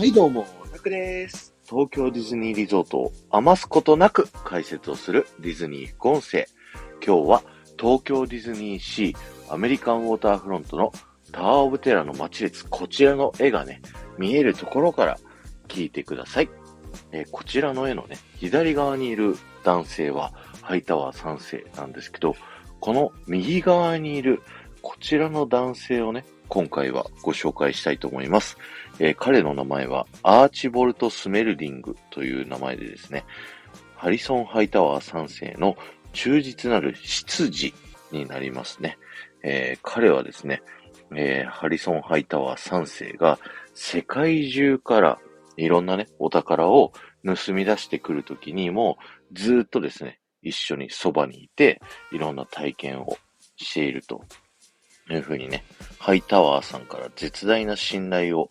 はいどうも、タクです。東京ディズニーリゾートを余すことなく解説をするディズニー副音声。今日は東京ディズニーシーアメリカンウォーターフロントのタワーオブテラの街列、こちらの絵がね、見えるところから聞いてください。えーこちらの絵のね、左側にいる男性はハイタワー3世なんですけど、この右側にいるこちらの男性をね、今回はご紹介したいと思います。えー彼の名前はアーチボルト・スメルディングという名前でですね、ハリソン・ハイタワー3世の忠実なる執事になりますね。えー彼はですね、えーハリソン・ハイタワー3世が世界中からいろんなね、お宝を盗み出してくるときにも、ずっとですね、一緒にそばにいて、いろんな体験をしているとというふうにね、ハイタワーさんから絶大な信頼を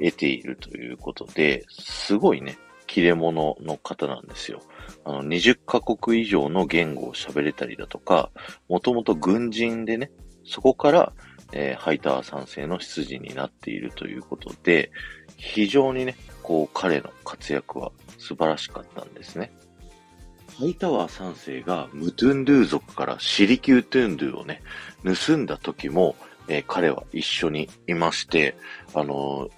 得ているということで、すごいね、切れ者の方なんですよ。あの、20カ国以上の言語を喋れたりだとか、もともと軍人でね、そこから、えーハイタワー3世の出自になっているということで、非常にね、こう、彼の活躍は素晴らしかったんですね。ハイタワー3世がムトゥンドゥー族からシリキュートゥンドゥをね、盗んだ時も、えー彼は一緒にいまして、あのー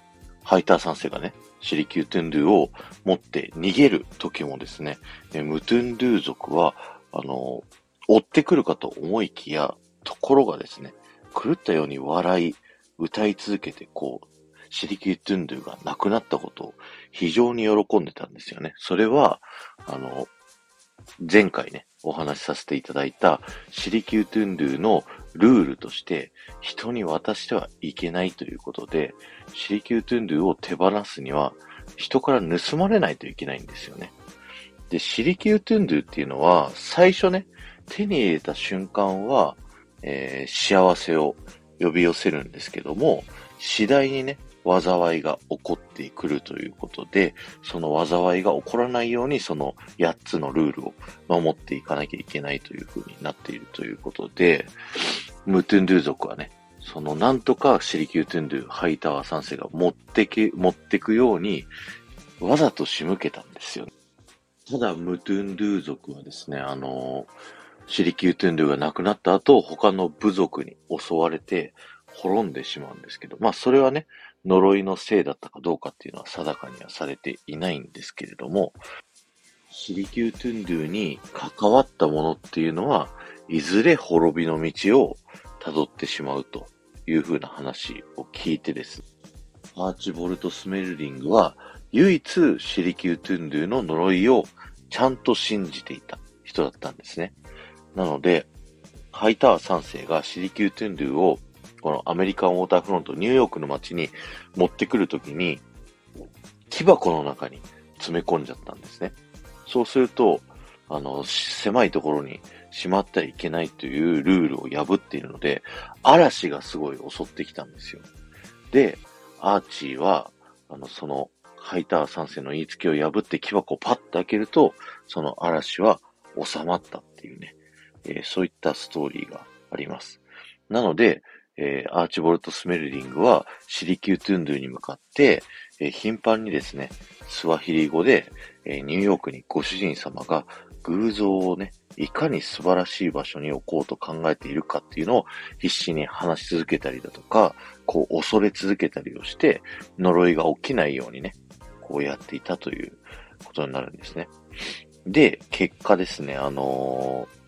ハイター3世がね、シリキュートゥンドゥを持って逃げる時もですね、えームトゥンドゥ族は、あの追ってくるかと思いきや、ところがですね、狂ったように笑い、歌い続けて、こう、シリキュートゥンドゥが亡くなったことを非常に喜んでたんですよね。それは、あの、前回ね、お話しさせていただいたシリキュートゥンドゥのルールとして、人に渡してはいけないということで、シリキュートゥンドゥを手放すには、人から盗まれないといけないんですよね。で、シリキュートゥンドゥっていうのは、最初ね、手に入れた瞬間は、えー幸せを呼び寄せるんですけども、次第にね、災いが起こってくるということで、その災いが起こらないように、その8つのルールを守っていかなきゃいけないという風になっているということで、ムトゥンドゥ族はね、そのなんとかシリキュートゥンドゥ、ハイタワー3世が持ってけ、持ってくように、わざと仕向けたんですよ。ただ、ムトゥンドゥ族はですね、あのシリキュートゥンドゥが亡くなった後、他の部族に襲われて滅んでしまうんですけど、まあそれはね、呪いのせいだったかどうかっていうのは定かにはされていないんですけれども、シリキュートゥンドゥに関わったものっていうのは、いずれ滅びの道を辿ってしまうという風な話を聞いてです、アーチボルト・スメルリングは唯一シリキュートゥンドゥの呪いをちゃんと信じていた人だったんですね。なので、ハイター3世がシリキュートゥンドゥをこのアメリカンウォーターフロント、ニューヨークの街に持ってくるときに、木箱の中に詰め込んじゃったんですね。そうすると、あの、狭いところにしまってはいけないというルールを破っているので、嵐がすごい襲ってきたんですよ。で、アーチーは、あの、その、ハイター3世の言いつけを破って木箱をパッと開けると、その嵐は収まったっていうね、えーそういったストーリーがあります。なので、えーアーチボルト・スメルリングはシリキュートゥンドゥに向かって、えー頻繁にですね、スワヒリ語で、えーニューヨークにご主人様が偶像をね、いかに素晴らしい場所に置こうと考えているかっていうのを必死に話し続けたりだとか、こう恐れ続けたりをして、呪いが起きないようにね、こうやっていたということになるんですね。で、結果ですね、あのー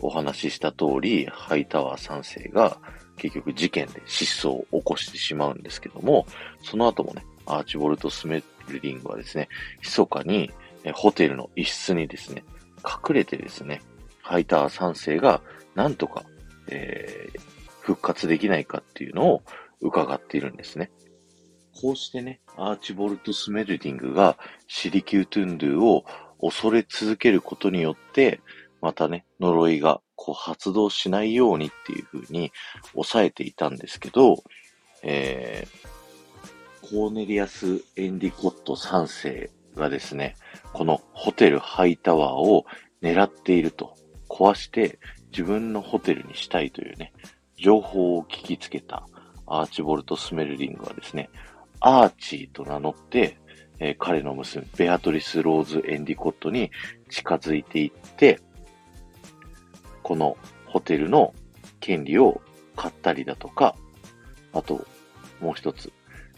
お話しした通り、ハイタワー3世が結局事件で失踪を起こしてしまうんですけども、その後もね、アーチボルト・スメルリングはですね、密かにホテルの一室にですね、隠れてですね、ハイター3世がなんとか、えー復活できないかっていうのを伺っているんですね。こうしてね、アーチボルト・スメルディングがシリキュートゥンドゥを恐れ続けることによって、またね、呪いがこう発動しないようにっていう風に抑えていたんですけど、えー、コーネリアス・エンディコット3世がですね、このホテルハイタワーを狙っていると、壊して自分のホテルにしたいというね、情報を聞きつけたアーチボルト・スメルリングはですね、アーチーと名乗って、えー、彼の娘、ベアトリス・ローズ・エンディコットに近づいていって、このホテルの権利を買ったりだとか、あと、もう一つ、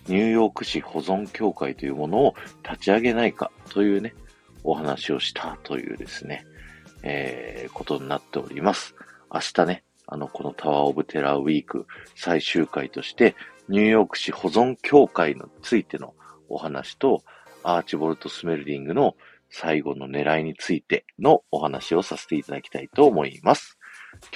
ニューヨーク市保存協会というものを立ち上げないかというね、お話をしたというですね、えー、ことになっております。明日ね、あの、このタワーオブテラーウィーク最終回として、ニューヨーク市保存協会についてのお話と、アーチボルト・スメルディングの最後の狙いについてのお話をさせていただきたいと思います。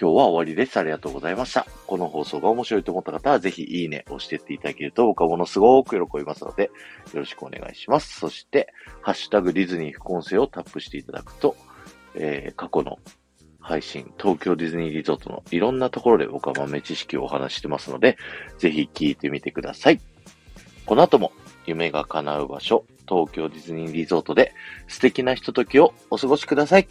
今日は終わりです。ありがとうございました。この放送が面白いと思った方は、ぜひいいね押してっていただけると僕はものすごく喜びますので、よろしくお願いします。そして、ハッシュタグディズニー副音声をタップしていただくと、えー、過去の配信、東京ディズニーリゾートのいろんなところで僕は豆知識をお話してますので、ぜひ聞いてみてください。この後も夢が叶う場所、東京ディズニーリゾートで素敵なひとときをお過ごしください。